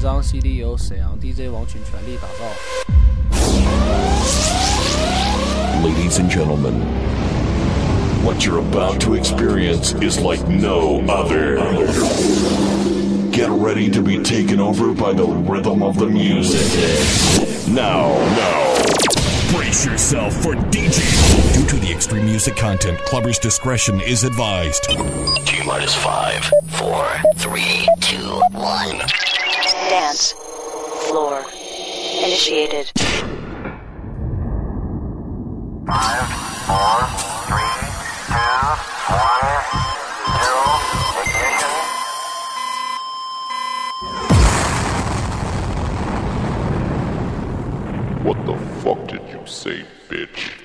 张 CD 由沈阳 DJ 王群全力打造。Ladies and gentlemen, what you're about to experience is like no other. Get ready to be taken over by the rhythm of the music. Now, now. Brace yourself for DJ. Due to the extreme music content, clubbers' discretion is advised. T minus five, four, three, two, one. Dance. Floor. Initiated. Five, four, three, two, one, zero, ignition. What the fuck did you say, bitch?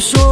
puxou